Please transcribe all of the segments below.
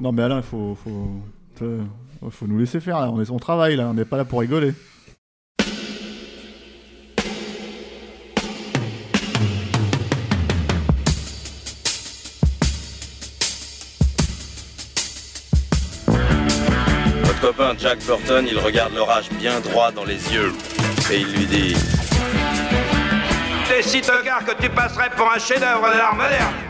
Non mais Alain, il faut, faut, faut nous laisser faire là. On est son travail là, on n'est pas là pour rigoler. Votre copain Jack Burton, il regarde l'orage bien droit dans les yeux et il lui dit T'es si tocard que tu passerais pour un chef-d'œuvre de l'art moderne.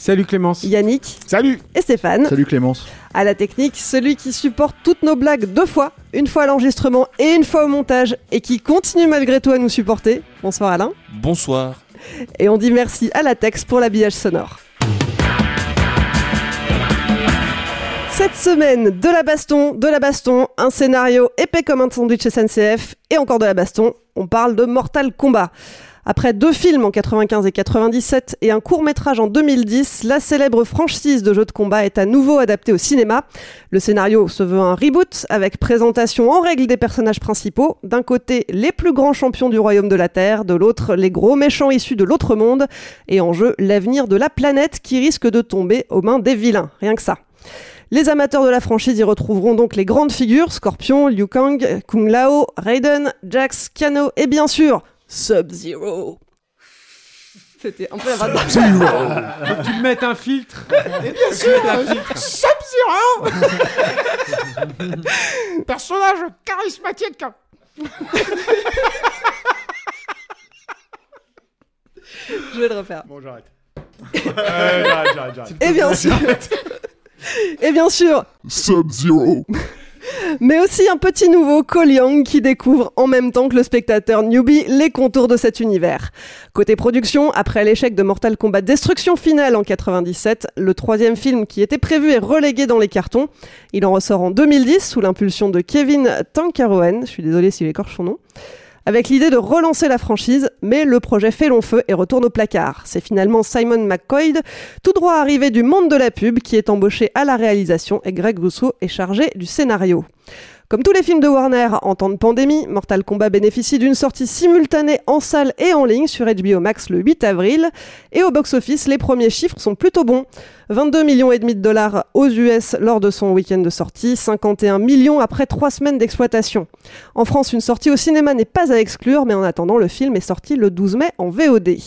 Salut Clémence. Yannick. Salut. Et Stéphane. Salut Clémence. À la technique, celui qui supporte toutes nos blagues deux fois, une fois à l'enregistrement et une fois au montage, et qui continue malgré tout à nous supporter. Bonsoir Alain. Bonsoir. Et on dit merci à la Tex pour l'habillage sonore. Cette semaine, de la baston, de la baston, un scénario épais comme un sandwich SNCF, et encore de la baston, on parle de Mortal Kombat. Après deux films en 95 et 97 et un court métrage en 2010, la célèbre franchise de jeux de combat est à nouveau adaptée au cinéma. Le scénario se veut un reboot avec présentation en règle des personnages principaux. D'un côté, les plus grands champions du royaume de la Terre, de l'autre, les gros méchants issus de l'autre monde, et en jeu, l'avenir de la planète qui risque de tomber aux mains des vilains. Rien que ça. Les amateurs de la franchise y retrouveront donc les grandes figures, Scorpion, Liu Kang, Kung Lao, Raiden, Jax, Kano et bien sûr Sub-Zero. C'était un peu la Sub-Zero. Faut que tu me mettes un filtre. Et bien sûr. Sub-Zero. Personnage charismatique. Je vais le refaire. Bon, j'arrête. euh, j'arrête, j'arrête, j'arrête. Et bien sûr. Et bien sûr. Sub-Zero mais aussi un petit nouveau Cole qui découvre en même temps que le spectateur newbie les contours de cet univers. Côté production, après l'échec de Mortal Kombat Destruction Finale en 97, le troisième film qui était prévu est relégué dans les cartons. Il en ressort en 2010 sous l'impulsion de Kevin Tankaroen, je suis désolé si j'écorche son nom avec l'idée de relancer la franchise, mais le projet fait long feu et retourne au placard. C'est finalement Simon McCoy, tout droit arrivé du monde de la pub, qui est embauché à la réalisation et Greg Rousseau est chargé du scénario. Comme tous les films de Warner en temps de pandémie, Mortal Kombat bénéficie d'une sortie simultanée en salle et en ligne sur HBO Max le 8 avril. Et au box-office, les premiers chiffres sont plutôt bons. 22 millions et demi de dollars aux US lors de son week-end de sortie, 51 millions après trois semaines d'exploitation. En France, une sortie au cinéma n'est pas à exclure, mais en attendant, le film est sorti le 12 mai en VOD.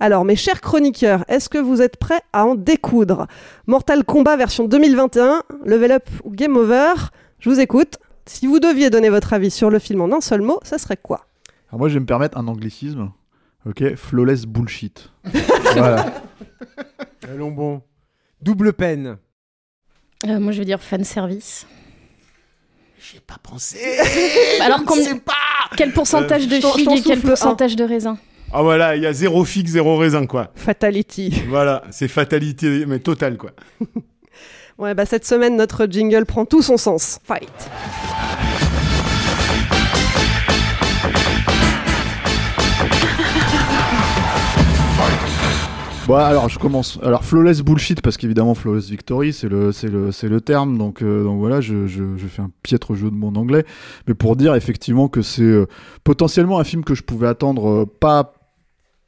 Alors, mes chers chroniqueurs, est-ce que vous êtes prêts à en découdre? Mortal Kombat version 2021, Level Up ou Game Over? Je vous écoute. Si vous deviez donner votre avis sur le film en un seul mot, ça serait quoi Alors moi, je vais me permettre un anglicisme. Ok, flawless bullshit. voilà. Allons bon. Double peine. Euh, moi, je vais dire fan service. J'ai pas pensé Alors, combien- pas Quel pourcentage de figues t'en et quel pourcentage de raisin Ah voilà, il y a zéro figue, zéro raisin quoi. Fatality. Voilà, c'est fatalité, mais totale quoi. Ouais, bah cette semaine, notre jingle prend tout son sens. Fight. Bon, alors je commence. Alors flawless bullshit parce qu'évidemment flawless victory c'est le c'est le c'est le terme donc euh, donc voilà je, je je fais un piètre jeu de mon anglais mais pour dire effectivement que c'est euh, potentiellement un film que je pouvais attendre euh, pas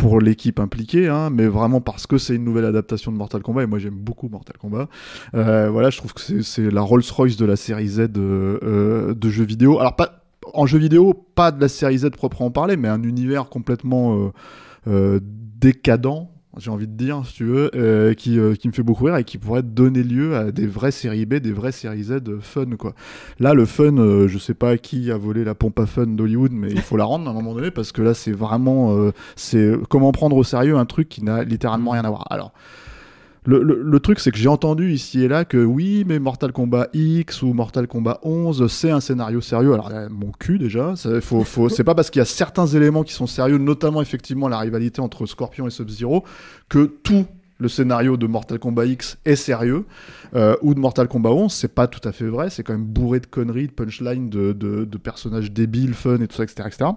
pour l'équipe impliquée, hein, mais vraiment parce que c'est une nouvelle adaptation de Mortal Kombat, et moi j'aime beaucoup Mortal Kombat. Euh, voilà, je trouve que c'est- la Rolls-Royce de la série Z euh, euh, de jeux vidéo. Alors, pas, en jeu vidéo, pas de la série Z proprement parler, mais un univers complètement décadent, j'ai envie de dire, si tu veux, euh, qui, euh, qui me fait beaucoup rire et qui pourrait donner lieu à des vraies séries B, des vraies séries Z euh, fun, quoi. Là, le fun, euh, je sais pas qui a volé la pompe à fun d'Hollywood, mais il faut la rendre à un moment donné parce que là, c'est vraiment, euh, c'est comment prendre au sérieux un truc qui n'a littéralement rien à voir. Alors. Le, truc, c'est que j'ai entendu ici et là que oui, mais Mortal Kombat X ou Mortal Kombat 11, c'est un scénario sérieux. Alors, là, mon cul déjà, faut, faut, c'est pas parce qu'il y a certains éléments qui sont sérieux, notamment effectivement la rivalité entre Scorpion et Sub-Zero, que tout le scénario de Mortal Kombat X est sérieux, euh, ou de Mortal Kombat 11, c'est pas tout à fait vrai, c'est quand même bourré de conneries, de punchlines, de, de, de personnages débiles, fun et tout ça, etc. etc.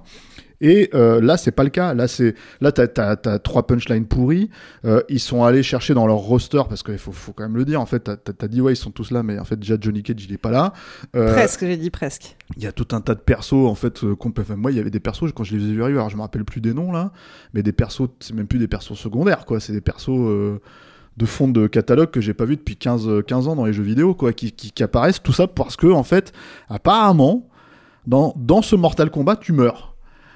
Et euh, là, c'est pas le cas. Là, c'est là, t'as trois punchlines pourries. Euh, ils sont allés chercher dans leur roster parce qu'il faut faut quand même le dire. En fait, t'as dit ouais, ils sont tous là, mais en fait déjà Johnny Cage il est pas là. Euh, Presque, j'ai dit presque. il y a tout un tas de persos en fait qu'on peut- enfin, moi il y avait des persos quand je les ai vus arriver alors je me rappelle plus des noms là mais des persos c'est même plus des persos secondaires quoi c'est des persos de fond de catalogue que j'ai pas vu depuis 15 euh, 15 ans dans les jeux vidéo quoi qui, qui, qui apparaissent tout ça parce que en fait apparemment dans dans ce Mortal Kombat tu meurs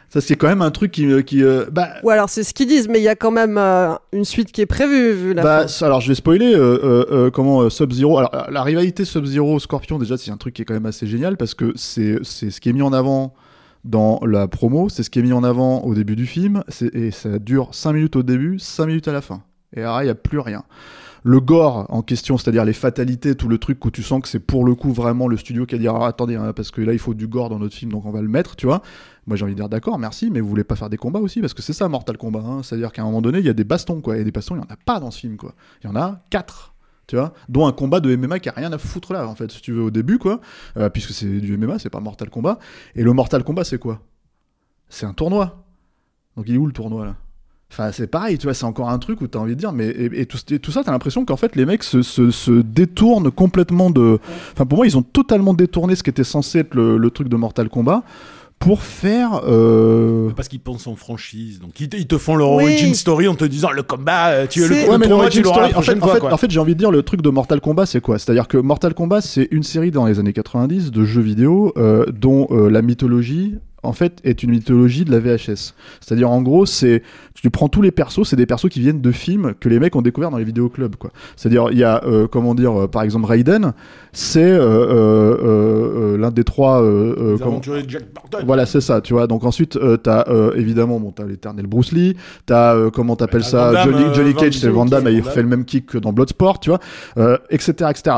ça c'est quand même un truc qui euh, qui euh, bah Ou alors c'est ce qu'ils disent, mais il y a quand même euh, une suite qui est prévue vu la bah, fin. alors je vais spoiler euh, comment Sub-Zero. Alors la rivalité Sub-Zero Scorpion déjà c'est un truc qui est quand même assez génial parce que c'est ce qui est mis en avant dans la promo, c'est ce qui est mis en avant au début du film et ça dure 5 minutes au début, 5 minutes à la fin. Et alors il y a plus rien. Le gore en question, c'est-à-dire les fatalités, tout le truc où tu sens que c'est pour le coup vraiment le studio qui a dit ah, attendez hein, parce que là il faut du gore dans notre film donc on va le mettre, tu vois. Moi j'ai envie de dire d'accord, merci, mais vous voulez pas faire des combats aussi parce que c'est ça Mortal Kombat, hein. c'est-à-dire qu'à un moment donné il y a des bastons quoi, et des bastons il y en a pas dans ce film quoi, il y en a quatre. Tu vois, dont un combat de MMA qui a rien à foutre là, en fait, si tu veux, au début, quoi, euh, puisque c'est du MMA, c'est pas Mortal Kombat. Et le Mortal Kombat, c'est quoi? C'est un tournoi. Donc il est où le tournoi là? Enfin, c'est pareil, tu vois, c'est encore un truc où t'as envie de dire, mais et, tout, et tout ça, t'as l'impression qu'en fait, les mecs se, se, se détournent complètement de. Enfin, pour moi, ils ont totalement détourné ce qui était censé être le, le truc de Mortal Kombat pour faire. euh, Parce qu'ils pensent en franchise, donc ils te, ils te font leur Oui. origin story en te disant le combat, euh, tu es le, Ouais, le mais tournoi, l'origin tu story, en fait, prochaine en fois. fait, quoi. en fait, j'ai envie de dire le truc de Mortal Kombat, c'est quoi? C'est-à-dire que Mortal Kombat, c'est une série dans les années 90 de jeux vidéo euh, dont euh, la mythologie, en fait, est une mythologie de la VHS. C'est-à-dire, en gros, c'est tu prends tous les persos, c'est des persos qui viennent de films que les mecs ont découvert dans les vidéoclubs, quoi. C'est-à-dire, il y a, euh, comment dire, euh, par exemple, Raiden, c'est euh, l'un des trois. Les comment- de Jack Burton. voilà, c'est ça, tu vois. Donc ensuite, t'as évidemment, bon, t'as l'éternel Bruce Lee, t'as comment t'appelles ça, Damme, Johnny, Johnny Cage, c'est Van Damme, il refait le même kick que dans Bloodsport, tu vois, etc., etc.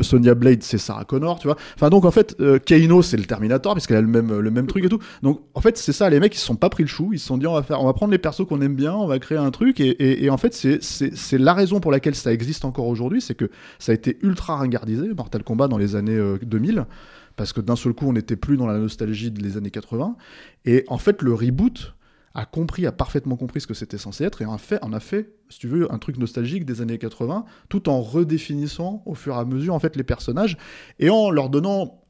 Sonya Blade, c'est Sarah Connor, tu vois. Enfin donc en fait, Kano, c'est le Terminator puisqu'elle a le même le même et tout. Donc en fait, c'est ça, les mecs ils se sont pas pris le chou, ils se sont dit on va faire, on va prendre les persos qu'on aime bien, on va créer un truc. Et, en fait c'est la raison pour laquelle ça existe encore aujourd'hui, c'est que ça a été ultra ringardisé Mortal Kombat dans les années euh, 2000 parce que d'un seul coup on n'était plus dans la nostalgie des années 80 et en fait le reboot a compris a parfaitement compris ce que c'était censé être et en fait on a fait si tu veux un truc nostalgique des années 80 tout en redéfinissant au fur et à mesure en fait les personnages et en leur donnant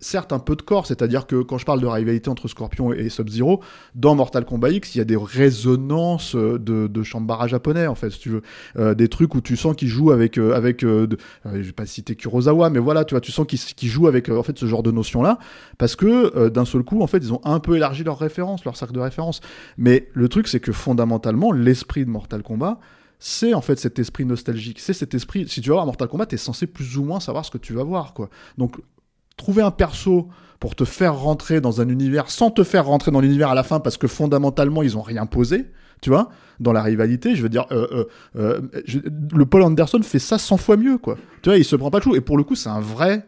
certes un peu de corps, c'est-à-dire que quand je parle de rivalité entre Scorpion et Sub-Zero, dans Mortal Kombat X, il y a des résonances euh, de, de Shambara japonais, en fait, si tu veux. Euh, des trucs où tu sens qu'ils jouent avec... euh, avec euh, de- euh, je vais pas citer Kurosawa, mais voilà, tu vois, tu sens qu'ils qu'ils jouent avec en fait, ce genre de notions-là, parce que d'un seul coup, en fait, ils ont un peu élargi leurs références, leur cercle de référence. Mais le truc, c'est que fondamentalement, l'esprit de Mortal Kombat, c'est en fait cet esprit nostalgique. C'est cet esprit. Si tu vas voir Mortal Kombat, t'es censé plus ou moins savoir ce que tu vas voir, quoi. Donc, trouver un perso pour te faire rentrer dans un univers sans te faire rentrer dans l'univers à la fin parce que fondamentalement ils ont rien posé tu vois dans la rivalité je veux dire euh, euh, euh, le Paul Anderson fait ça 100 fois mieux quoi. Tu vois il se prend pas de chou. Et pour le coup c'est un vrai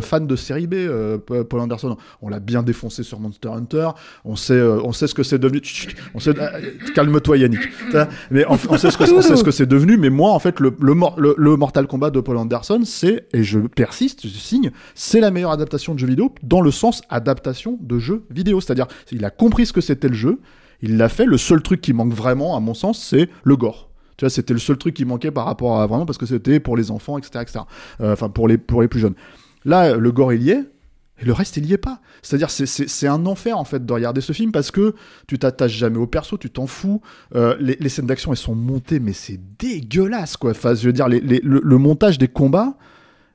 fan de série B, euh, Paul Anderson. On l'a bien défoncé sur Monster Hunter. On sait, euh, on sait ce que c'est devenu. Chut, on sait. euh, Calme-toi, Yannick. Mais on, sait ce que, c'est devenu. Mais moi, en fait, le, le, le- le Mortal Kombat de Paul Anderson, c'est et je persiste, je signe, c'est la meilleure adaptation de jeu vidéo dans le sens adaptation de jeu vidéo. C'est-à-dire, il a compris ce que c'était le jeu. Il l'a fait. Le seul truc qui manque vraiment, à mon sens, c'est le gore. Tu vois, c'était le seul truc qui manquait par rapport à vraiment parce que c'était pour les enfants, etc., etc. Euh, Enfin, pour les pour les plus jeunes. Là, le gore il y est. Et le reste, il y est pas. C'est-à-dire, c'est- un enfer, en fait, de regarder ce film parce que tu t'attaches jamais au perso, tu t'en fous. Euh, les, scènes d'action, elles sont montées, mais c'est dégueulasse, quoi. Enfin, je veux dire, le montage des combats,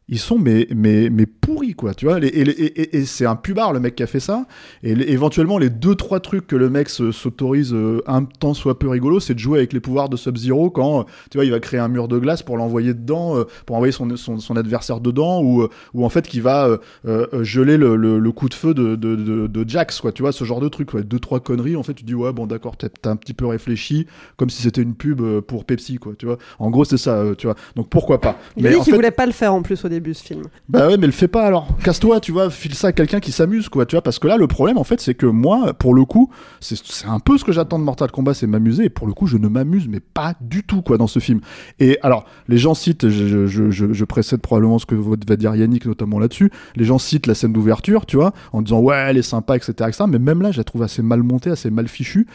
ils sont mais, mais, mais pourris, quoi. Tu vois, et, et, et- et c'est un pubard, le mec qui a fait ça. Et éventuellement, les deux, trois trucs que le mec se- s'autorise euh, un temps soit peu rigolo, c'est de jouer avec les pouvoirs de Sub-Zero quand, euh, tu vois, il va créer un mur de glace pour l'envoyer dedans, euh, pour envoyer son, son, son adversaire dedans, ou, ou en fait, qui va euh, geler le, le, le coup de feu de, de, de, de Jax, quoi. Tu vois, ce genre de truc, quoi. Deux, trois conneries, en fait, tu dis, ouais, bon, d'accord, t'as un petit peu réfléchi, comme si c'était une pub pour Pepsi, quoi. Tu vois, en gros, c'est ça, tu vois. Donc pourquoi pas. Il a dit qu'il fait- voulait pas le faire en plus au début ce film. bah ouais, mais le fais pas alors. Casse-toi, tu vois, file ça à quelqu'un qui s'amuse, quoi, tu vois. Parce que là, le problème, en fait, c'est que moi, pour le coup, c'est un peu ce que j'attends de Mortal Kombat, c'est m'amuser. Et pour le coup, je ne m'amuse, mais pas du tout, quoi, dans ce film. Et alors, les gens citent, je, je précède probablement ce que va dire Yannick, notamment là-dessus. Les gens citent la scène d'ouverture, tu vois, en disant ouais, elle est sympa, etc., etc. Mais même là, je la trouve assez mal montée, assez mal fichue.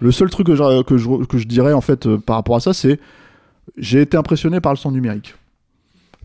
Le seul truc que je, que je, que je dirais, en fait, euh, par rapport à ça, c'est j'ai été impressionné par le son numérique.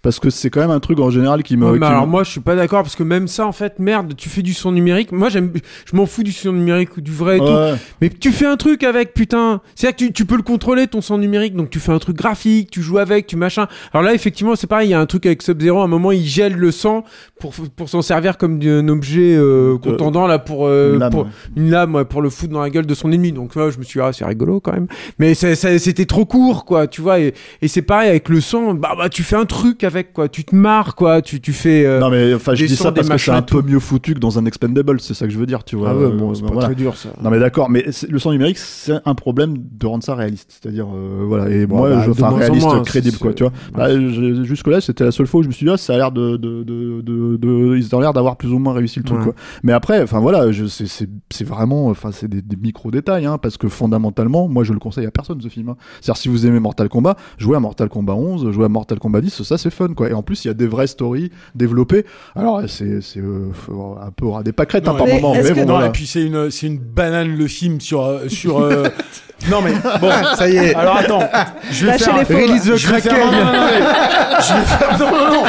Parce que c'est quand même un truc en général qui me. Ouais, mais qui alors moi je suis pas d'accord parce que même ça en fait merde tu fais du son numérique. Moi j'aime je m'en fous du son numérique ou du vrai et Ouais. tout. mais tu fais un truc avec putain. C'est à dire que tu, tu peux le contrôler ton son numérique donc tu fais un truc graphique tu joues avec tu machin. Alors là effectivement c'est pareil il y a un truc avec Sub-Zero à un moment il gèle le sang pour pour s'en servir comme d'un objet euh, contendant là pour, euh, une lame, pour- ouais. une lame ouais, pour le foutre dans la gueule de son ennemi. Donc là je me suis dit ah c'est rigolo quand même. Mais c'était trop court quoi tu vois. Et, et c'est pareil avec le sang bah, bah tu fais un truc avec quoi tu te marres quoi tu, tu fais euh, Non mais enfin je des dis sons, ça parce que c'est un peu mieux foutu que dans un expendable, c'est ça que je veux dire, tu vois. Ah ouais, Euh, bon, c'est pas très dur, ça. Non mais d'accord, mais le son numérique c'est un problème de rendre ça réaliste, c'est-à-dire euh, voilà et Bon, moi bah, je enfin réaliste moins, crédible quoi, tu vois. Bah, jusque là c'était la seule fois où je me suis dit ah ça a l'air de de, de, de, de- ils ont l'air d'avoir plus ou moins réussi le truc Ouais. quoi. Mais après enfin voilà, c'est c'est c'est vraiment enfin c'est des, des micro détails hein, parce que fondamentalement moi je le conseille à personne ce film. hein. C'est-à-dire si vous aimez Mortal Kombat, jouez à Mortal Kombat 11, jouez à Mortal Kombat 10, ça c'est fun quoi. Et en plus il y a des vraies stories développées. Alors c'est euh, un peu aura des pâquerettes hein, par mais moment, est-ce mais que- bon non, voilà. et puis c'est une, une banane le film sur, euh, sur. euh, non mais bon, Ça y est. Alors attends, je vais Lâchez faire. Release the je vais faire- Kraken. non, non, non, mais- je vais faire- non, non, non.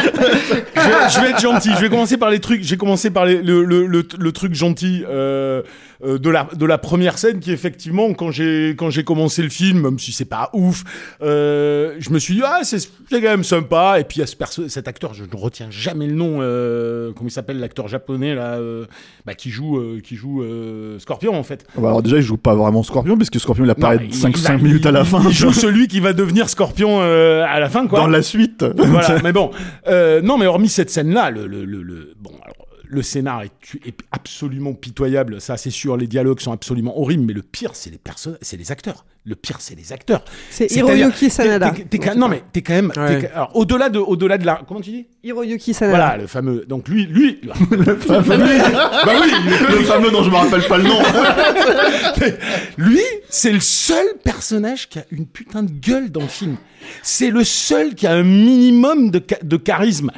Je vais, je vais être gentil. Je vais commencer par les trucs. J'ai commencé par les- le, le, le, le truc gentil euh, euh, de la de la première scène qui effectivement quand j'ai quand j'ai commencé le film, même si c'est pas ouf, euh, je me suis dit ah c'est c'est quand même sympa. Et puis il y a ce perso, cet acteur, je ne retiens jamais le nom. Euh, comment il s'appelle l'acteur japonais là, euh, bah, qui joue euh, qui joue euh, Scorpion en fait. Bah, alors déjà, il joue pas vraiment Scorpion, puisque Scorpion il apparaît Non, il- 5, il- 5 il- minutes à la fin. Il joue celui qui va devenir Scorpion euh, à la fin, quoi. Dans la suite. voilà, mais bon. Euh, non, mais hormis cette scène-là, le, le, le, le- bon, alors, le scénar est, absolument pitoyable, ça c'est sûr. Les dialogues sont absolument horribles, mais le pire, c'est les personnes, c'est les acteurs. Le pire, c'est les acteurs. C'est Hiroyuki Sanada. non, mais t'es quand même. Ouais. au-delà de, au-delà de la. Comment tu dis? Hiroyuki Sanada. Voilà, le fameux. Donc lui, lui. le fameux, bah oui, le fameux dont je me rappelle pas le nom. Lui, c'est le seul personnage qui a une putain de gueule dans le film. C'est le seul qui a un minimum de, cha- de charisme.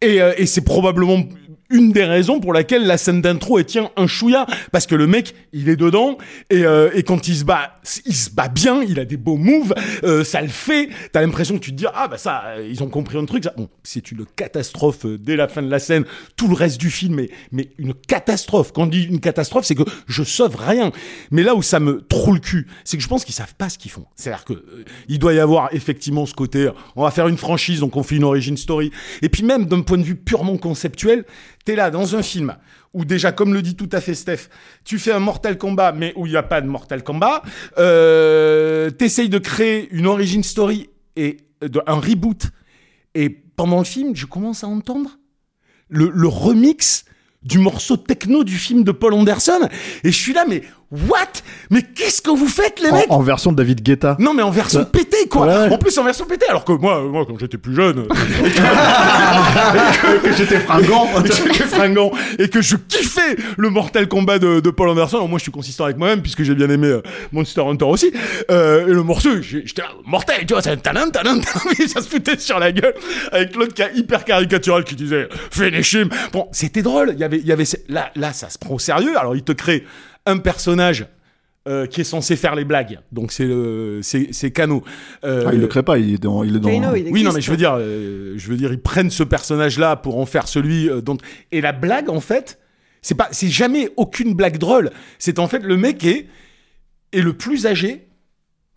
Et, euh, et c'est probablement une des raisons pour laquelle la scène d'intro est tient un chouïa. Parce que le mec il est dedans et, euh, et quand il se bat il se bat bien il a des beaux moves euh, ça le fait. T'as l'impression que tu te dis ah bah ça euh, ils ont compris un truc ça. bon c'est une catastrophe euh, dès la fin de la scène. Tout le reste du film est mais une catastrophe. Quand on dit une catastrophe c'est que je sauve rien. Mais là où ça me trouve le cul c'est que je pense qu'ils savent pas ce qu'ils font. C'est à dire que euh, il doit y avoir effectivement ce côté on va faire une franchise donc on fait une origin story. Et puis même d'un point de vue purement conceptuel t'es là dans un film où déjà, comme le dit tout à fait Steph, tu fais un Mortal Kombat, mais où il n'y a pas de Mortal Kombat, euh, t'essayes de créer une origin story et de, un reboot, et pendant le film, je commence à entendre le, le remix du morceau techno du film de Paul Anderson, et je suis là, mais what? Mais qu'est-ce que vous faites, les mecs? En, version de David Guetta. non mais en version Ça- pétée quoi. Ouais. En plus en version pétée alors que moi moi quand j'étais plus jeune et que j'étais fringant. et que j'étais fringant et que je kiffais le Mortal Kombat de, de Paul Anderson. Alors moi je suis consistant avec moi-même puisque j'ai bien aimé euh, Monster Hunter aussi. Euh, et le morceau j'étais là, mortel tu vois c'est un talent talent talent. ça se foutait sur la gueule avec l'autre qui a hyper caricatural qui disait finish him. Bon c'était drôle. Il y avait il y avait là là ça se prend au sérieux. Alors il te crée un personnage euh, qui est censé faire les blagues. Donc c'est le, c'est, Kano. Euh, Ah, il le crée pas, il est dans. Il est dans... Kano, il oui, non, mais je veux dire, euh, je veux dire, ils prennent ce personnage-là pour en faire celui euh, dont. Et la blague, en fait, c'est pas, c'est jamais aucune blague drôle. C'est en fait le mec est est le plus âgé.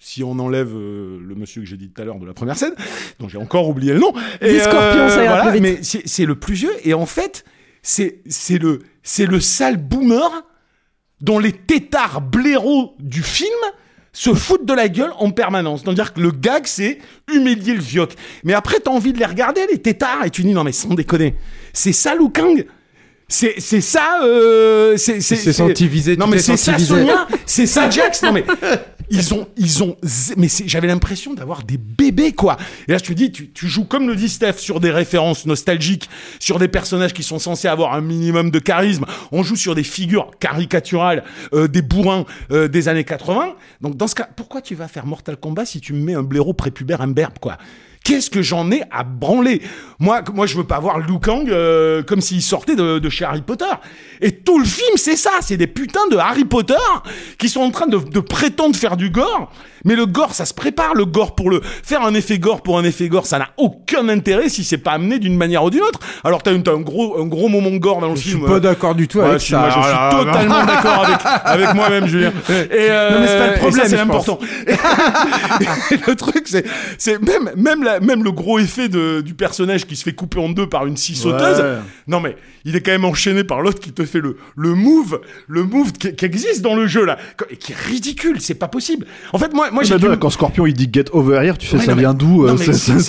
Si on enlève euh, le monsieur que j'ai dit tout à l'heure de la première scène, dont j'ai encore oublié le nom. Dis Scorpion, ça ira voilà, plus vite. Mais c'est c'est le plus vieux. Et en fait, c'est c'est le c'est le sale boomer dont les têtards blaireaux du film se foutent de la gueule en permanence. C'est-à-dire que le gag, c'est humilier le vioc. Mais après, t'as envie de les regarder, les têtards, et tu dis, non mais sans déconner, c'est ça Liu Kang? C'est c'est ça euh, c'est c'est C'est non mais ça. Sonia? C'est ça Jax? Non mais ils ont ils ont mais j'avais l'impression d'avoir des bébés quoi. Et là je te dis tu, tu joues comme le dit Steph sur des références nostalgiques sur des personnages qui sont censés avoir un minimum de charisme. On joue sur des figures caricaturales euh, des bourrins euh, des années 80 donc dans ce cas pourquoi tu vas faire Mortal Kombat si tu me mets un blaireau prépubère imberbe quoi? Qu'est-ce que j'en ai à branler Moi, moi, je veux pas voir Liu Kang euh, comme s'il sortait de, de chez Harry Potter. Et tout le film, c'est ça, c'est des putains de Harry Potter qui sont en train de, de prétendre faire du gore. Mais le gore, ça se prépare. Le gore pour le faire un effet gore pour un effet gore, ça n'a aucun intérêt si c'est pas amené d'une manière ou d'une autre. Alors t'as une- t'as un gros, un gros moment gore dans le Je suis film. pas euh, d'accord du tout Ouais, avec si, ça. moi, je suis Ah, totalement d'accord avec, avec moi-même, Julien. Et, euh, Non, mais c'est pas le ça, problème, c'est je important. Et le truc, c'est, c'est même, même, la, même le gros effet de, du personnage qui se fait couper en deux par une scie sauteuse. Ouais. Non, mais il est quand même enchaîné par l'autre qui te fait le, le move, le move qui, qui existe dans le jeu, là, et qui est ridicule. C'est pas possible. En fait, moi, moi, j'ai quand Scorpion il dit get over here, tu fais Ouais, ça vient d'où euh,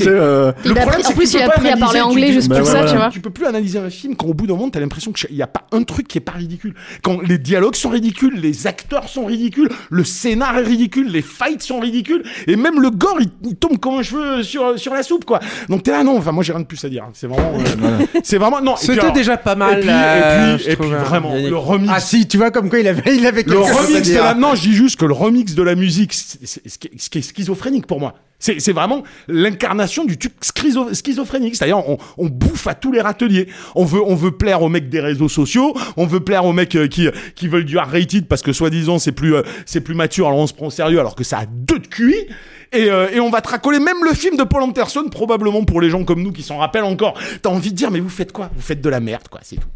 euh, Il a problème, appris- en plus, il a pas appris à parler anglais juste pour ça, tu vois. tu peux plus analyser un film quand au bout d'un moment t'as l'impression qu'il n'y a pas un truc qui est pas ridicule. Quand les dialogues sont ridicules, les acteurs sont ridicules, le scénar est ridicule, les fights sont ridicules, et même le gore il, il tombe comme un cheveu sur, sur la soupe quoi. Donc t'es là non, enfin moi j'ai rien de plus à dire. C'est vraiment, euh, c'est vraiment non. C'était déjà pas mal. Et puis, euh, et puis, et hein, vraiment le remix. Ah si, tu vois comme quoi il avait, il avait Le quelque chose à remix de dire. la... Non, je dis juste que le remix de la musique, c'est schizophrénique pour moi. C'est vraiment l'incarnation du truc schizo- schizophrénique. C'est-à-dire, on, bouffe à tous les râteliers. On veut, on veut plaire aux mecs des réseaux sociaux. On veut plaire aux mecs euh, qui, qui veulent du R-rated parce que soi-disant c'est plus, euh, plus mature. Alors on se prend au sérieux alors que ça a deux de QI. Et, euh, et on va tracoler même le film de Paul Anderson, probablement pour les gens comme nous qui s'en rappellent encore. T'as envie de dire, mais vous faites quoi? Vous faites de la merde, quoi, c'est tout.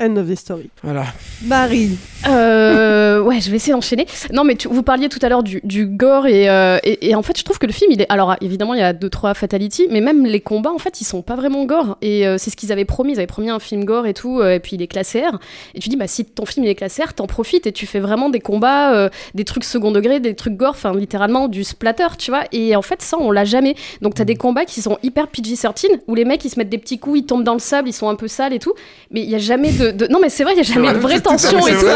End of the story. Voilà. Marie. Euh, ouais, je vais essayer d'enchaîner. Non, mais tu- vous parliez tout à l'heure du, du gore et, euh, et, et en fait, je trouve que le film, il est. Alors, évidemment, il y a deux trois fatalities, mais même les combats, en fait, ils sont pas vraiment gore. Et euh, c'est ce qu'ils avaient promis. Ils avaient promis un film gore et tout, euh, et puis il est classé R. Et tu dis, bah si ton film il est classé R, t'en profites et tu fais vraiment des combats, euh, des trucs second degré, des trucs gore, enfin littéralement du splatter, tu vois. Et en fait, ça, on l'a jamais. Donc t'as des combats qui sont hyper PG-13 où les mecs ils se mettent des petits coups, ils tombent dans le sable, ils sont un peu sales et tout. Mais il y a jamais de, de- non mais c'est vrai, il y a jamais de vraie tension et tout.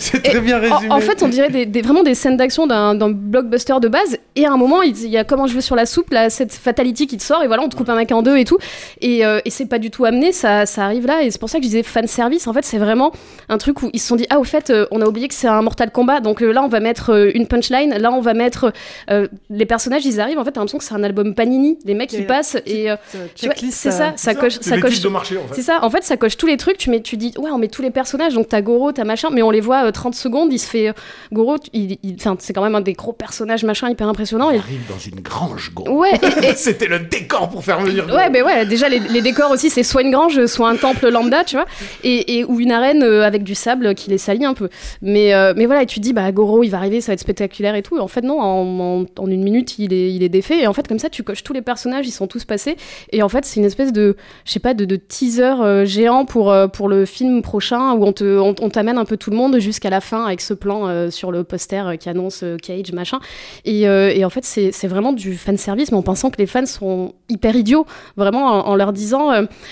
c'est très bien en- résumé. En, fait, on dirait des, des- vraiment des scènes d'action d'un blockbuster de base. Et à un moment, il il y a comment je veux sur la soupe, là, cette fatality qui te sort, et voilà, on te coupe un mec en deux et tout. Et, euh, et c'est pas du tout amené, ça, ça arrive là. Et c'est pour ça que je disais fan service. En fait, c'est vraiment un truc où ils se sont dit, ah, au fait, euh, on a oublié que c'est un Mortal Kombat. Donc euh, là, on va mettre euh, une punchline. Là, on va mettre euh, les personnages, ils arrivent. En fait, t'as l'impression que c'est un album Panini. Les mecs, ils passent et euh, tu vois, checklist, c'est ça, ça coche, C'est ça les coche. titres de marché, en fait. C'est ça, en fait, ça coche tous les trucs. Tu, mets, tu dis, ouais, on met tous les personnages. Donc, t'as Goro, t'as machin, mais on les voit euh, 30 secondes. Il se fait. euh, Goro, il, il- c'est quand même un des gros personnages, machin, hyper impressionnant. Il Et, arrive dans une grange, gros. ouais, et- C'était le décor pour faire venir. Ouais, ben ouais, déjà les, les décors aussi, c'est soit une grange, soit un temple lambda, tu vois, et, et- ou une arène euh, avec du sable qui les salit un peu. Mais, euh, mais voilà, et tu dis, bah Goro, il va arriver, ça va être spectaculaire et tout. En fait, non, en, en- en une minute, il est, il est défait. Et en fait, comme ça, tu coches tous les personnages, ils sont tous passés. Et en fait, c'est une espèce de, je sais pas, de, de teaser euh, géant pour, pour le film prochain où on te, on, t'amène un peu tout le monde jusqu'à la fin avec ce plan euh, sur le poster euh, qui annonce euh, Cage, machin. Et, et en fait, c'est vraiment du fan service, mais en pensant que les fans sont hyper idiots, vraiment en, leur disant,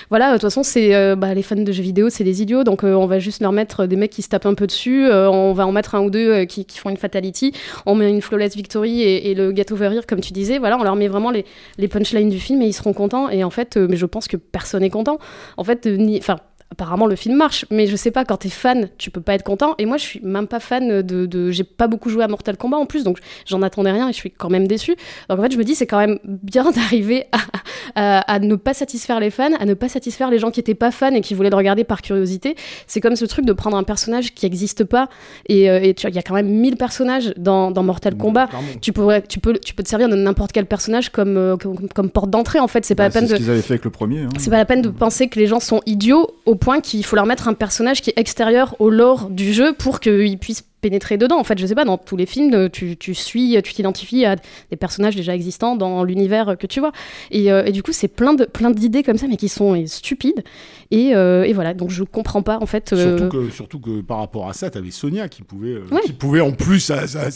voilà, de toute façon, c'est bah, les fans de jeux vidéo, c'est des idiots, donc on va juste leur mettre des mecs qui se tapent un peu dessus, on va en mettre un ou deux qui, qui font une fatality, on met une flawless victory et, et le get over here, comme tu disais, voilà, on leur met vraiment les, les punchlines du film et ils seront contents. Et en fait, mais je pense que personne n'est content. En fait, ni, enfin apparemment le film marche, mais je sais pas, quand t'es fan, tu peux pas être content. Et moi, je suis même pas fan de. de- j'ai pas beaucoup joué à Mortal Kombat en plus, donc j'en attendais rien et je suis quand même déçue. Donc en fait, je me dis, c'est quand même bien d'arriver à, à, à ne pas satisfaire les fans, à ne pas satisfaire les gens qui étaient pas fans et qui voulaient le regarder par curiosité. C'est comme ce truc de prendre un personnage qui existe pas. Et, euh, et tu vois, il y a quand même 1000 personnages dans, dans Mortal Kombat. Tu, pourrais, tu, peux, tu peux te servir de n'importe quel personnage comme, euh, comme, comme porte d'entrée, en fait. C'est pas Bah, la peine c'est ce de. qu'ils avaient fait avec le premier. hein. C'est pas la peine de penser que les gens sont idiots au point qu'il faut leur mettre un personnage qui est extérieur au lore du jeu pour qu'ils puissent pénétrer dedans. En fait, je sais pas, dans tous les films, euh, tu, tu suis, tu t'identifies à des personnages déjà existants dans l'univers que tu vois. Et, euh, et du coup, c'est plein de plein d'idées comme ça, mais qui sont euh, stupides. Et, euh, et voilà, donc je comprends pas en fait. euh, Surtout, que, surtout que par rapport à ça, t'avais Sonia qui pouvait, euh, Ouais. qui pouvait en plus à- à-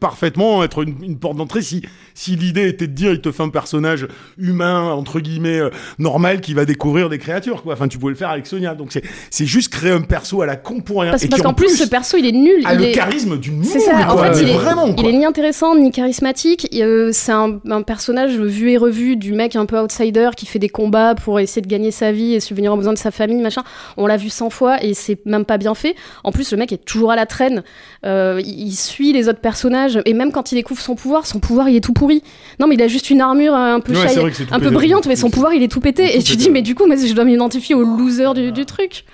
parfaitement être une, une porte d'entrée si, si l'idée était de dire il te fait un personnage humain entre guillemets euh, normal qui va découvrir des créatures quoi enfin tu pouvais le faire avec Sonia donc c'est c'est juste créer un perso à la con pour rien Parce, parce qu'en plus, ce perso, il est nul. a il le est... charisme d'une C'est moule, ça, en quoi, fait, il est, vraiment il est ni intéressant ni charismatique. Euh, c'est un, un personnage vu et revu du mec un peu outsider qui fait des combats pour essayer de gagner sa vie et subvenir aux besoins de sa famille, machin. On l'a vu 100 fois et c'est même pas bien fait. En plus, le mec est toujours à la traîne. Euh, il, il suit les autres personnages et même quand il découvre son pouvoir, son pouvoir il est tout pourri. Non, mais il a juste une armure un peu, Ouais, shy- un peu pété. brillante, mais son pouvoir il est tout pété. Tout et tu dis, mais du coup, moi, je dois m'identifier au loser du, du truc.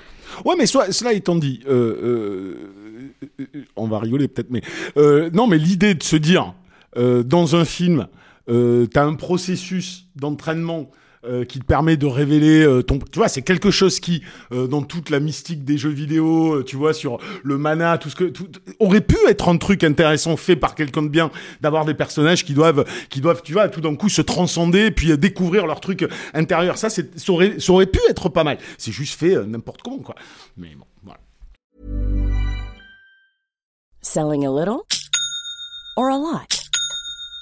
Ouais, mais soit, cela étant dit, euh, euh, euh, on va rigoler peut-être, mais euh, non, mais l'idée de se dire euh, dans un film, euh, t'as un processus d'entraînement. Euh, qui te permet de révéler euh, ton tu vois c'est quelque chose qui euh, dans toute la mystique des jeux vidéo euh, tu vois sur le mana tout ce que tout, aurait pu être un truc intéressant fait par quelqu'un de bien d'avoir des personnages qui doivent qui doivent tu vois tout d'un coup se transcender puis euh, découvrir leur truc intérieur. Ça c'est ça aurait, ça aurait pu être pas mal. C'est juste fait n'importe comment quoi. Mais bon voilà. Selling a little or a lot?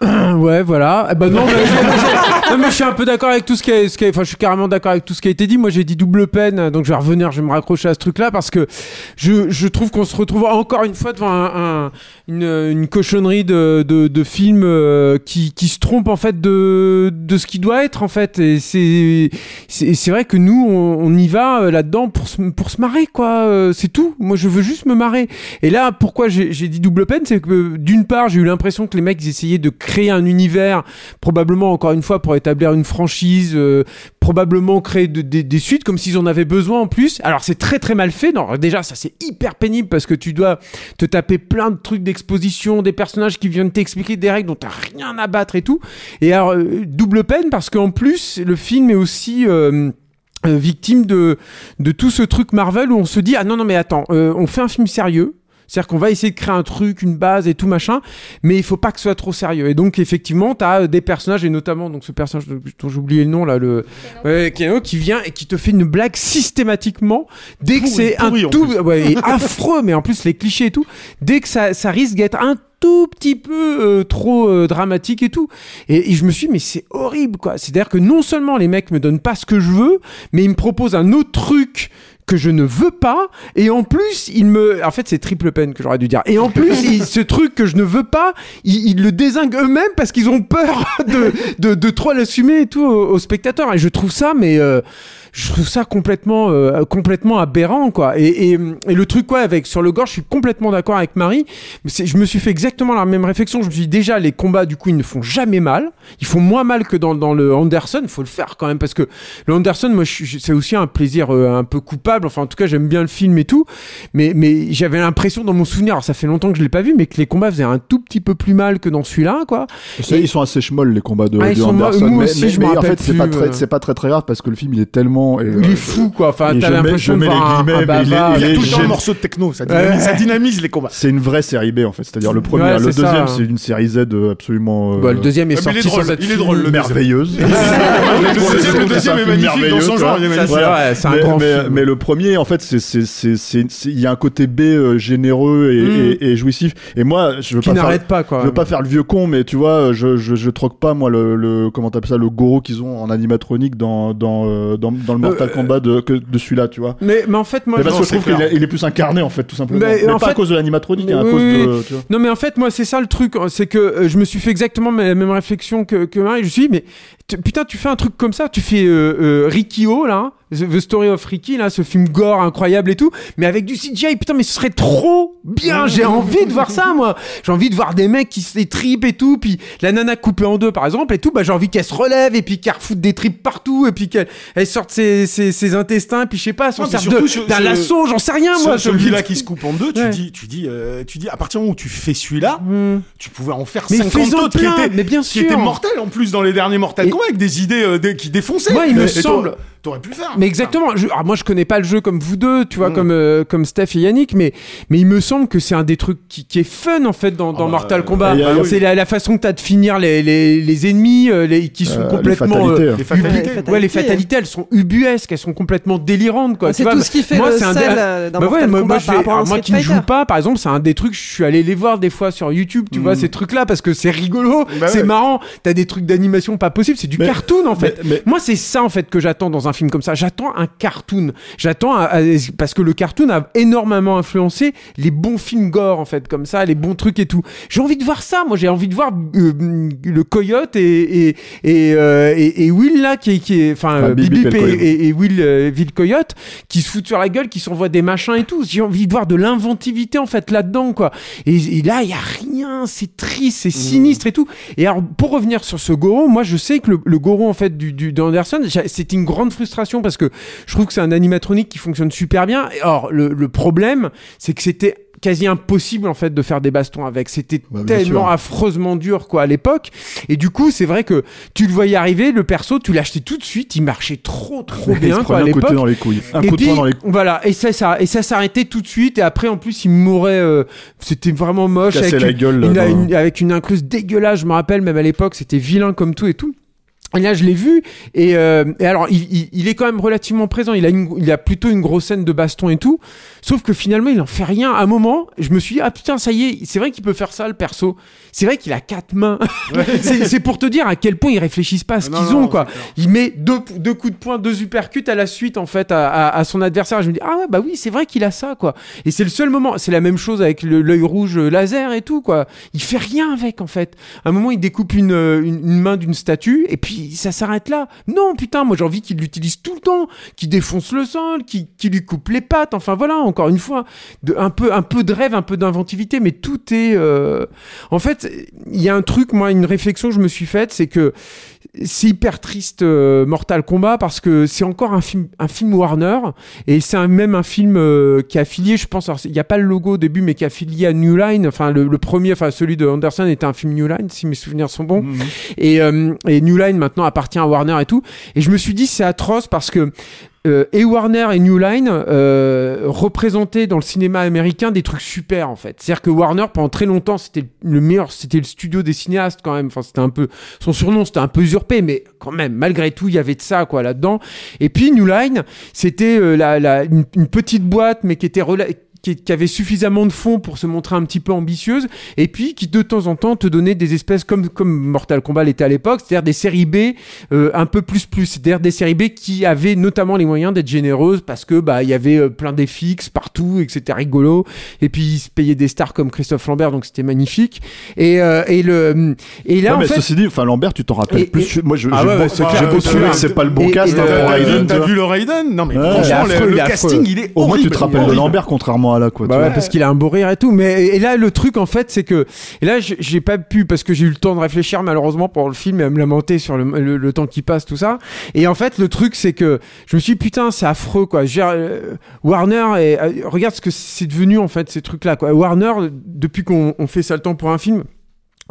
ouais, voilà. Eh ben non, mais, non, mais je suis un peu d'accord avec tout ce qui a- enfin, je suis carrément d'accord avec tout ce qui a été dit. Moi, j'ai dit double peine, donc je vais revenir, je vais me raccrocher à ce truc-là parce que je, je trouve qu'on se retrouve encore une fois devant un, un- une, une cochonnerie de, de, de film euh, qui, qui se trompe en fait de, de ce qui doit être en fait. Et c'est, c'est, c'est vrai que nous, on, y va euh, là-dedans pour se, pour se marrer, quoi. Euh, C'est tout. Moi, je veux juste me marrer. Et là, pourquoi j'ai j'ai dit double peine, c'est que d'une part, j'ai eu l'impression que les mecs ils essayaient de créer un univers, probablement encore une fois pour établir une franchise, euh, probablement créer de- des- suites comme s'ils en avaient besoin en plus. Alors c'est très très mal fait. Non, déjà ça c'est hyper pénible parce que tu dois te taper plein de trucs d'exposition, des personnages qui viennent t'expliquer des règles dont t'as rien à battre et tout. Et alors euh, double peine parce qu'en plus le film est aussi euh, victime de, tout ce truc Marvel où on se dit ah non non mais attends on fait un film sérieux c'est-à-dire qu'on va essayer de créer un truc, une base et tout machin, mais il faut pas que ce soit trop sérieux. Et donc effectivement, tu as des personnages et notamment donc ce personnage dont j'ai oublié le nom là, le ouais, qui vient et qui te fait une blague systématiquement dès que c'est un tout ouais, et affreux, mais en plus les clichés et tout, dès que ça, ça risque d'être un tout petit peu euh, trop euh, dramatique et tout. Et, et je me suis dit, mais c'est horrible, quoi. C'est-à-dire que non seulement les mecs me donnent pas ce que je veux, mais ils me proposent un autre truc que je ne veux pas et en plus ils me en fait c'est triple peine que j'aurais dû dire. Et en plus ils- ce truc que je ne veux pas ils, ils le désinguent eux-mêmes parce qu'ils ont peur de, de, de trop l'assumer et tout aux, aux spectateurs et je trouve ça mais euh, je trouve ça complètement euh, complètement aberrant quoi. Et, et, et le truc quoi avec sur le gore je suis complètement d'accord avec Marie. Mais je me suis fait exactement la même réflexion. Je me suis dit déjà les combats du coup ils ne font jamais mal. Ils font moins mal que dans, dans le Anderson. Il faut le faire quand même parce que le Anderson moi c'est aussi un plaisir euh, un peu coupable. Enfin en tout cas j'aime bien le film et tout. Mais mais j'avais l'impression dans mon souvenir alors ça fait longtemps que je l'ai pas vu mais que les combats faisaient un tout petit peu plus mal que dans celui-là quoi. Sais, ils sont assez schmolles les combats de, Ah, de Anderson, mo- moi mais, aussi, mais- je me mais en fait c'est pas très euh. c'est pas très très grave parce que le film il est tellement vraiment. Et, Il euh, est fou, quoi. Enfin, t'as l'impression de mets les voir un- guillemets, un mais il est- bavard. Il y a tout le temps un morceau de techno, ça dynamise, Ouais. ça dynamise les combats. C'est une vraie série B en fait, c'est-à-dire le premier, Ouais, le deuxième c'est une série Z euh, absolument euh, Bah, le deuxième est Ah, sorti drôle, sans être il est fini. drôle, le deuxième. merveilleuse. Le deuxième- est magnifique dans son genre, c'est un mais, grand mais, le premier, en fait, c'est c'est c'est c'est c'est- il y a un côté B euh, généreux et, Mm. et, jouissif. Et moi, je veux pas faire, n'arrête pas, quoi. je veux pas faire le vieux con, mais tu vois, je je, je troque pas moi le, comment t'appelles ça, le Goro qu'ils ont en animatronique dans dans euh, dans, le Mortal Euh, Kombat de que de celui-là, tu vois. Mais, mais en fait, moi, Mais parce je- que je trouve qu'il est, il est plus incarné en fait, tout simplement. Mais, Mais, en pas fait- à cause de l'animatronique, Mais hein, à oui, cause de. oui. Tu vois. Non, mais en fait, moi, c'est ça le truc. C'est que euh, je me suis fait exactement la même réflexion que, que Marie. Je me suis dit, mais putain, tu fais un truc comme ça. Tu fais euh, euh, Rikio, là. hein, The Story of Ricky, là, ce film gore incroyable et tout. Mais avec du CGI, putain, mais ce serait trop bien. J'ai envie de voir ça, moi. J'ai envie de voir des mecs qui se les tripent et tout. Puis la nana coupée en deux, par exemple, et tout. Bah, j'ai envie qu'elle se relève et puis qu'elle refoute des tripes partout. Et puis qu'elle elle sorte ses, ses, ses intestins. Puis je sais pas, s'en Non, mais sert surtout de- ce- d'un lasso, j'en sais rien, moi. Celui-là qui se coupe en deux, tu Ouais. dis, tu dis, euh, tu dis, à partir du moment où tu fais celui-là, tu pouvais en faire Mais 50 fais-en autres qui étaient, mais bien qui sûr. étaient mortels en plus dans les derniers Mortal Et- Avec des idées euh, des- qui défonçaient. Moi, il me Et toi, semble- T'aurais pu le faire. Mais exactement. Je, alors moi, je connais pas le jeu comme vous deux, tu vois, Mm. comme euh, comme Steph et Yannick, mais mais il me semble que c'est un des trucs qui, qui est fun en fait dans, dans bah, Mortal euh, Kombat. bah oui. c'est la, la façon que t'as de finir les, les, les ennemis, euh, les, qui sont Euh, les complètement fatalités, euh, hein. Les fatalités. ubu- Ouais, les fatalités, elles sont ubuesques, elles sont complètement délirantes, quoi. C'est tout ce qui fait moi, le c'est un sel euh, dans bah ouais, Mortal moi, Kombat moi, je par un moi qui ne joue pas, par exemple, c'est un des trucs, je suis allé les voir des fois sur YouTube, tu vois, Mm. ces trucs-là, parce que c'est rigolo, Bah c'est marrant, t'as des trucs d'animation pas possible, c'est du cartoon en fait. Moi, c'est ça en fait que j'attends dans un film comme ça. J'attends un cartoon. J'attends un- un- parce que le cartoon a énormément influencé les bons films gore en fait, comme ça, les bons trucs et tout. J'ai envie de voir ça. Moi, j'ai envie de voir euh, le coyote et et et, euh, et- et Will là qui est qui enfin Ah, euh, Bip et Will euh, Will Coyote qui se foutent sur la gueule, qui s'envoient des machins et tout. J'ai envie de voir de l'inventivité en fait là-dedans quoi. Et, là, il y a rien. C'est triste, c'est sinistre et tout. Et alors, pour revenir sur ce Goro, moi, je sais que le, le Goro, en fait, du, du d'Anderson, c'était une grande frustration parce que je trouve que c'est un animatronique qui fonctionne super bien. Or, le, le problème, c'est que c'était quasi impossible en fait de faire des bastons avec c'était Bah, bien tellement sûr. affreusement dur quoi à l'époque et du coup c'est vrai que tu le voyais arriver le perso tu l'achetais tout de suite il marchait trop trop Il se bien quoi à l'époque dans les couilles. Un et coup de puis, dans les voilà, et ça, ça, et ça s'arrêtait tout de suite. Et après, en plus, il mourait. euh, c'était vraiment moche. Avec, la une- gueule, une- là, une- avec une incruste dégueulasse. Je me rappelle, même à l'époque, c'était vilain comme tout et tout. Et là, je l'ai vu. Et, euh, et alors, il, il, il est quand même relativement présent. Il a, une, il a plutôt une grosse scène de baston et tout. Sauf que finalement, il en fait rien. À un moment, je me suis dit, ah putain, ça y est, c'est vrai qu'il peut faire ça, le perso. C'est vrai qu'il a quatre mains. c'est c'est pour te dire à quel point ils réfléchissent pas à ce Non, qu'ils ont, quoi. Il met deux, deux coups de poing, deux uppercuts à la suite, en fait, à, à- à son adversaire. Je me dis, ah ouais, bah oui, c'est vrai qu'il a ça, quoi. Et c'est le seul moment. C'est la même chose avec l'œil rouge euh, laser et tout, quoi. Il fait rien avec, en fait. À un moment, il découpe une, euh, une, une main d'une statue et puis ça s'arrête là. Non, putain, moi j'ai envie qu'il l'utilise tout le temps, qu'il défonce le sol, qu'il lui coupe les pattes. Enfin voilà, encore une fois, de, un peu, un peu de rêve, un peu d'inventivité, mais tout est. euh, En fait, il y a un truc, moi, une réflexion que je me suis faite, c'est que c'est hyper triste euh, Mortal Kombat parce que c'est encore un film un film Warner et c'est même un film euh, qui est affilié je pense il n'y a pas le logo au début mais qui est affilié à New Line. Enfin le, le premier enfin celui de Anderson était un film New Line si mes souvenirs sont bons. Et, euh, et New Line maintenant appartient à Warner et tout. Et je me suis dit c'est atroce parce que euh, et Warner et New Line euh, représentaient dans le cinéma américain des trucs super en fait. C'est-à-dire que Warner pendant très longtemps c'était le meilleur, c'était le studio des cinéastes quand même. Enfin c'était un peu son surnom c'était un peu usurpé, mais quand même malgré tout il y avait de ça quoi là-dedans. Et puis New Line c'était euh, la, la- une, une petite boîte mais qui était qui, qui avait suffisamment de fonds pour se montrer un petit peu ambitieuse et puis qui de temps en temps te donnait des espèces comme comme Mortal Kombat l'était à l'époque, c'est-à-dire des séries B euh, un peu plus plus, c'est-à-dire des séries B qui avaient notamment les moyens d'être généreuses parce que bah il y avait euh, plein d'FX partout et que c'était rigolo et puis ils se payaient des stars comme Christophe Lambert donc c'était magnifique et euh, et le et là Ouais, en mais fait ceci dit, enfin Lambert, tu t'en rappelles Et- plus. et- Moi, je, Ah j'ai ouais, beau- ouais, c'est que c'est pas le bon et- cast et hein, T'as vu- Raiden, tu T'as vois. vu le Raiden? Non mais franchement, affreux, le, casting il est Au moins, tu horrible. te rappelles de Horrible. Lambert, contrairement là, quoi. Bah ouais, parce qu'il a un beau rire et tout. Mais et là, le truc en fait, c'est que et là, j'ai- pas pu parce que j'ai eu le temps de réfléchir malheureusement pour le film et à me lamenter sur le, le- le temps qui passe, tout ça. Et en fait, le truc, c'est que je me suis dit, putain, c'est affreux quoi. Dire, euh, Warner et euh, regarde ce que c'est devenu en fait ces trucs-là quoi. Warner, depuis qu'on on fait ça le temps pour un film.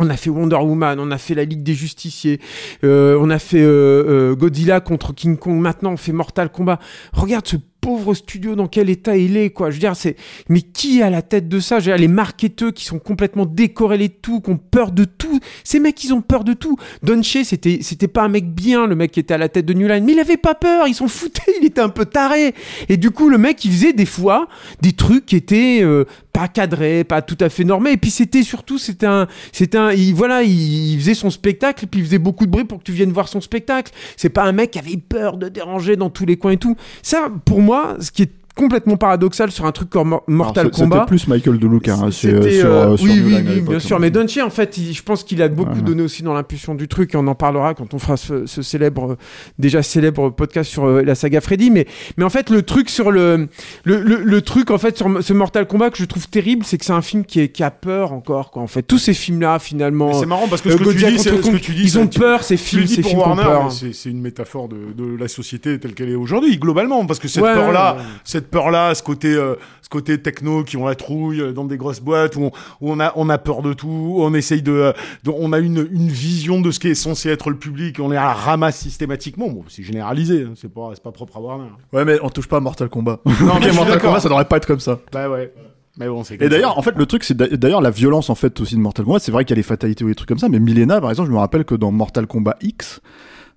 On a fait Wonder Woman, on a fait la Ligue des Justiciers, euh, on a fait euh, euh, Godzilla contre King Kong. Maintenant, on fait Mortal Kombat. Regarde ce pauvre studio dans quel état il est, quoi. Je veux dire, c'est. Mais qui est à la tête de ça? Je veux dire, les marketeurs qui sont complètement décorrélés de tout, qui ont peur de tout. Ces mecs, ils ont peur de tout. Don Che, c'était, c'était pas un mec bien, le mec qui était à la tête de New Line. Mais il avait pas peur, ils s'en foutaient, il était un peu taré. Et du coup, le mec, il faisait des fois des trucs qui étaient euh, pas cadrés, pas tout à fait normés. Et puis c'était surtout, c'était un, c'était un, il, voilà, il, il faisait son spectacle, puis il faisait beaucoup de bruit pour que tu viennes voir son spectacle. C'est pas un mec qui avait peur de déranger dans tous les coins et tout. Ça, pour moi, ce qui est complètement paradoxal sur un truc comme Mor- Mortal Alors, c'est- Kombat. C'était plus Michael DeLuca hein, euh, C'était, sur, euh, euh, sur oui, oui, bien hein. sûr. Mais Donchi, en fait, il- je pense qu'il a beaucoup Ouais. donné aussi dans l'impulsion du truc et on en parlera quand on fera ce, ce célèbre, déjà célèbre podcast sur euh, la saga Freddy. Mais, mais en fait, le truc sur le, le, le, le truc en fait sur ce Mortal Kombat que je trouve terrible, c'est que c'est un film qui, est, qui a peur encore. Quoi. En fait, tous ces films-là, finalement. C'est marrant parce que euh, ce que, tu dis, ce que tu dis, ils ont peur, ces films, ces films ont peur. C'est une métaphore de, de la société telle qu'elle est aujourd'hui, globalement, parce que cette Ouais, peur-là, ouais, ouais. Cette peur-là, ce côté, euh, ce côté techno qui ont la trouille euh, dans des grosses boîtes où on, où on a, on a peur de tout, où on essaye de, euh, de- on a une, une vision de ce qui est censé être le public, et on les ramasse systématiquement. Bon, c'est généralisé, hein, c'est pas, c'est pas propre à Warner. Ouais, mais on touche pas à Mortal Kombat. Non, mais Mortal. Kombat, ça devrait pas être comme ça. Bah ouais. Mais bon, c'est. Et d'ailleurs, en fait, le truc, c'est d'a- d'ailleurs la violence en fait aussi de Mortal Kombat. C'est vrai qu'il y a les fatalités ou des trucs comme ça, mais Milena, par exemple, je me rappelle que dans Mortal Kombat X,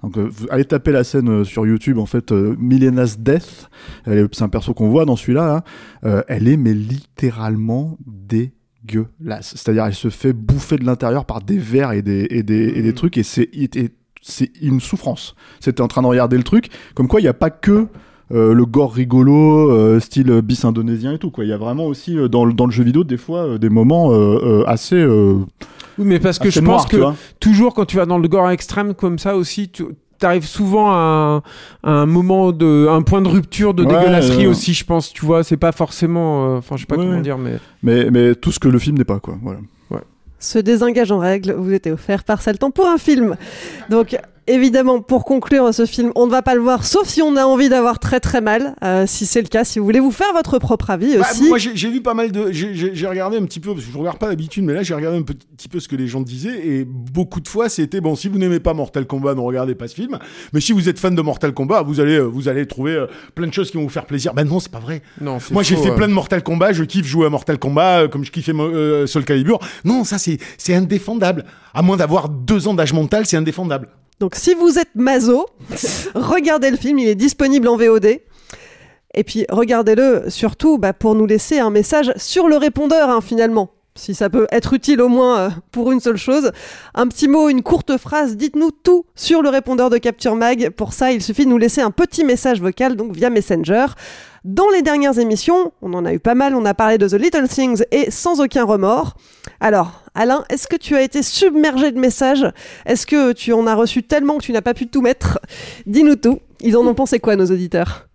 donc euh, allez taper la scène euh, sur YouTube, en fait, euh, Milena's Death, elle est- c'est un perso qu'on voit dans celui-là, hein, euh, elle est mais littéralement dégueulasse. C'est-à-dire, elle se fait bouffer de l'intérieur par des vers et des et des, et des trucs, et c'est c'est une souffrance. C'était en train de regarder le truc, comme quoi il n'y a pas que euh, le gore rigolo, euh, style bis indonésien et tout. Quoi. Il y a vraiment aussi euh, dans, le, dans le jeu vidéo des fois euh, des moments euh, euh, assez. Euh, Oui, mais parce que assez je pense que toujours quand tu vas dans le gore extrême comme ça aussi, tu arrives souvent à un, à un moment de, un point de rupture de Ouais, dégueulasserie euh, aussi, je pense. Tu vois, c'est pas forcément, euh, enfin, je sais pas Ouais, comment dire, mais. Mais, mais tout ce que le film n'est pas, quoi. Voilà. Ce désengage en règle vous était offert par Saltan pour un film. Donc, évidemment, pour conclure ce film, on ne va pas le voir, sauf si on a envie d'avoir très très mal. Euh, si c'est le cas, si vous voulez vous faire votre propre avis Bah, aussi. moi, j'ai j'ai vu pas mal de. J'ai j'ai- j'ai regardé un petit peu, parce que je regarde pas d'habitude, mais là, j'ai regardé un petit peu ce que les gens disaient, et beaucoup de fois, c'était bon, si vous n'aimez pas Mortal Kombat, ne regardez pas ce film. Mais si vous êtes fan de Mortal Kombat, vous allez, euh, vous allez trouver euh, plein de choses qui vont vous faire plaisir. Ben non, c'est pas vrai. Non, c'est Moi, j'ai fait ouais. plein de Mortal Kombat, je kiffe jouer à Mortal Kombat, euh, comme je kiffais euh, Soul Calibur. Non, ça, c'est c'est indéfendable. À moins d'avoir deux ans d'âge mental, c'est indéfendable. Donc, si vous êtes maso, regardez le film, il est disponible en VOD. Et puis, regardez-le surtout bah, pour nous laisser un message sur le répondeur, hein, finalement. Si ça peut être utile au moins euh, pour une seule chose. Un petit mot, une courte phrase, dites-nous tout sur le répondeur de Capture Mag. Pour ça, il suffit de nous laisser un petit message vocal, donc via Messenger. Dans les dernières émissions, on en a eu pas mal, on a parlé de The Little Things et sans aucun remords. Alors, Alain, est-ce que tu as été submergé de messages? Est-ce que tu en as reçu tellement que tu n'as pas pu tout mettre? Dis-nous tout. Ils en ont pensé quoi, nos auditeurs?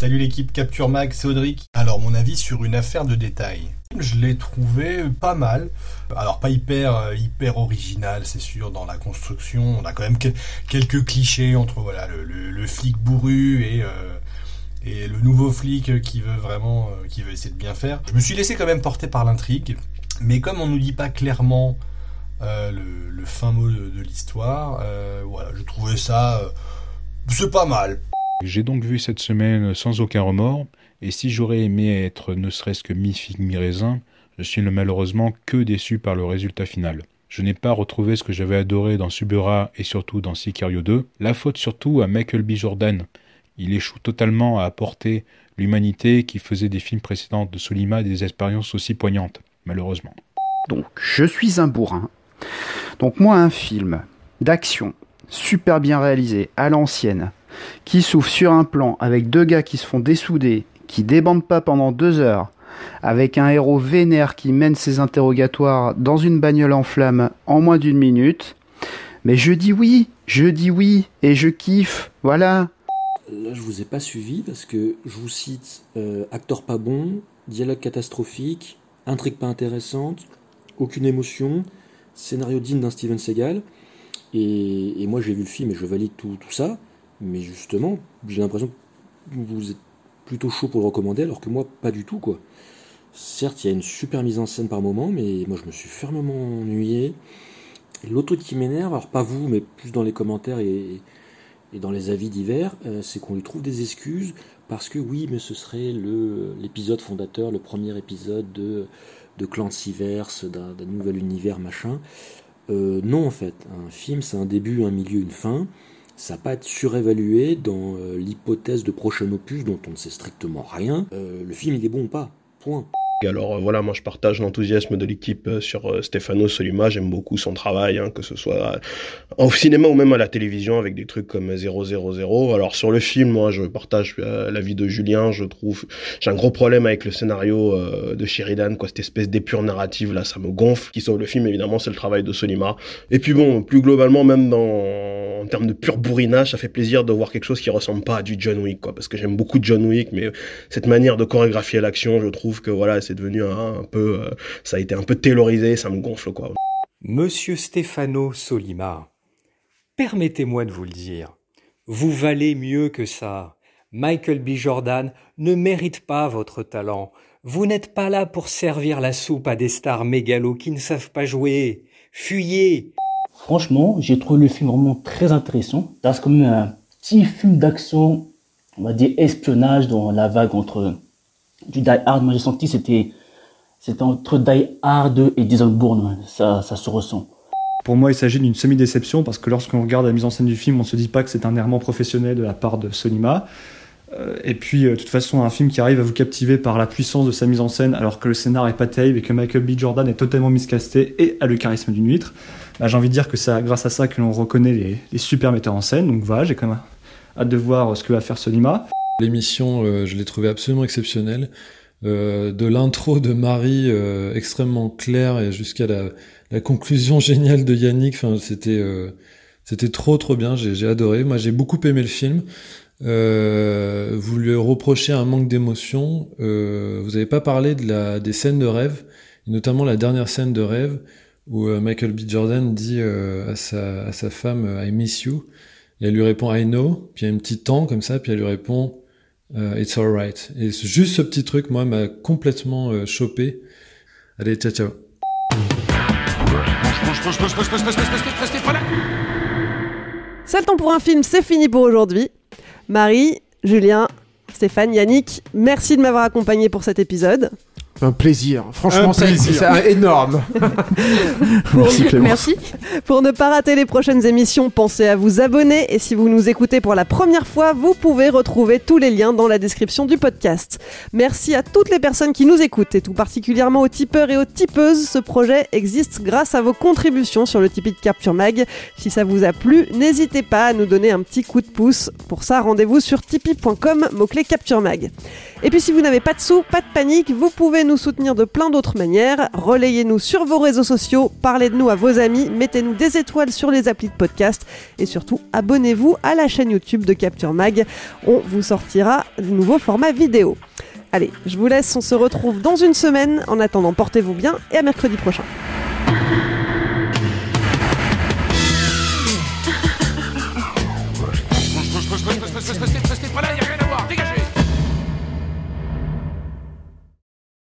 Salut l'équipe Capture Mag, c'est Audric. Alors mon avis sur une affaire de détail. Je l'ai trouvé pas mal. Alors pas hyper euh, hyper original, c'est sûr dans la construction. On a quand même que- quelques clichés entre voilà le, le- flic bourru et euh, et le nouveau flic qui veut vraiment euh, qui veut essayer de bien faire. Je me suis laissé quand même porter par l'intrigue, mais comme on nous dit pas clairement euh, le, fin mot de, de l'histoire, euh, voilà, je trouvais ça euh, c'est pas mal. J'ai donc vu cette semaine sans aucun remords, et si j'aurais aimé être ne serait-ce que mi-figue mi-raisin, je suis malheureusement que déçu par le résultat final. Je n'ai pas retrouvé ce que j'avais adoré dans Subura et surtout dans Sicario 2, la faute surtout à Michael B. Jordan. Il échoue totalement à apporter l'humanité qui faisait des films précédents de Solima des expériences aussi poignantes, malheureusement. Donc, je suis un bourrin. Donc, moi, un film d'action, super bien réalisé, à l'ancienne, qui s'ouvre sur un plan avec deux gars qui se font dessouder, qui débandent pas pendant deux heures, avec un héros vénère qui mène ses interrogatoires dans une bagnole en flammes en moins d'une minute. Mais je dis oui, je dis oui, et je kiffe, voilà. Là, je vous ai pas suivi parce que je vous cite euh, acteur pas bon, dialogue catastrophique, intrigue pas intéressante, aucune émotion, scénario digne d'un Steven Seagal. Et, moi, j'ai vu le film et je valide tout ça. Mais justement, j'ai l'impression que vous êtes plutôt chaud pour le recommander alors que moi, pas du tout, quoi. Certes, il y a une super mise en scène par moment, mais moi je me suis fermement ennuyé. L'autre truc qui m'énerve, alors pas vous, mais plus dans les commentaires et, dans les avis divers, euh, c'est qu'on lui trouve des excuses parce que oui, mais ce serait l'épisode fondateur, le premier épisode de de Clancyverse, d'un d'un nouvel univers machin. Euh, non, en fait, un film, c'est un début, un milieu, une fin. Ça n'a pas être surévalué dans euh, l'hypothèse de prochain opus dont on ne sait strictement rien. Euh, le film, il est bon ou pas? Point. Alors euh, voilà, moi je partage l'enthousiasme de l'équipe euh, sur euh, Stefano Solima, j'aime beaucoup son travail, hein, que ce soit au cinéma ou même à la télévision avec des trucs comme 000. Alors sur le film, moi je partage l'avis de Julien, je trouve, j'ai un gros problème avec le scénario de Sheridan, quoi, cette espèce d'épure narrative là, ça me gonfle. Qui sauve le film évidemment, c'est le travail de Solima. Et puis bon, plus globalement même dans en termes de pur bourrinage, ça fait plaisir de voir quelque chose qui ressemble pas à du John Wick, quoi, parce que j'aime beaucoup John Wick, mais cette manière de chorégraphier l'action, je trouve que voilà, c'est devenu un, un peu, euh, ça a été un peu taylorisé, ça me gonfle quoi. Monsieur Stefano Solima, permettez-moi de vous le dire, vous valez mieux que ça. Michael B. Jordan ne mérite pas votre talent. Vous n'êtes pas là pour servir la soupe à des stars mégalos qui ne savent pas jouer. Fuyez Franchement, j'ai trouvé le film vraiment très intéressant. C'est comme un petit film d'action, on va dire espionnage dans la vague entre du Die Hard. Moi, j'ai senti que c'était entre Die Hard et Jason. Ça, ça se ressent. Pour moi, il s'agit d'une semi-déception parce que lorsqu'on regarde la mise en scène du film, on ne se dit pas que c'est un errement professionnel de la part de Solima. Euh, et puis, euh, de toute façon, un film qui arrive à vous captiver par la puissance de sa mise en scène alors que le scénar est pas terrible et que Michael B. Jordan est totalement miscasté et a le charisme d'une huître, bah, j'ai envie de dire que c'est grâce à ça que l'on reconnaît les, les super metteurs en scène. Donc voilà, j'ai quand même hâte de voir ce que va faire Solima. L'émission, euh, je l'ai trouvée absolument exceptionnelle. Euh, de l'intro de Marie euh, extrêmement claire et jusqu'à la, la conclusion géniale de Yannick, enfin c'était euh, c'était trop trop bien, j'ai adoré. Moi j'ai beaucoup aimé le film. Euh, vous lui reprochez un manque d'émotion. Euh, vous n'avez pas parlé de la des scènes de rêve, notamment la dernière scène de rêve où Michael B. Jordan dit à sa à sa femme I miss you. Et elle lui répond I know. Puis il y a un petit temps comme ça, puis elle lui répond euh, It's alright. Et juste ce petit truc, moi, m'a complètement euh, chopé. Allez, ciao, ciao. C'est le temps pour un film, c'est fini pour aujourd'hui. Marie, Julien, Stéphane, Yannick, merci de m'avoir accompagné pour cet épisode. Un plaisir. Franchement, c'est énorme. Merci, Clémence. Merci. Pour ne pas rater les prochaines émissions, pensez à vous abonner et si vous nous écoutez pour la première fois, vous pouvez retrouver tous les liens dans la description du podcast. Merci à toutes les personnes qui nous écoutent et tout particulièrement aux tipeurs et aux tipeuses. Ce projet existe grâce à vos contributions sur le Tipeee de Capture Mag. Si ça vous a plu, n'hésitez pas à nous donner un petit coup de pouce. Pour ça, rendez-vous sur tipeee.com, mot-clé Capture Mag. Et puis si vous n'avez pas de sous, pas de panique, vous pouvez nous soutenir de plein d'autres manières. Relayez-nous sur vos réseaux sociaux, parlez de nous à vos amis, mettez-nous des étoiles sur les applis de podcast et surtout abonnez-vous à la chaîne YouTube de Capture Mag. On vous sortira de nouveaux formats vidéo. Allez, je vous laisse, on se retrouve dans une semaine. En attendant, portez-vous bien et à mercredi prochain.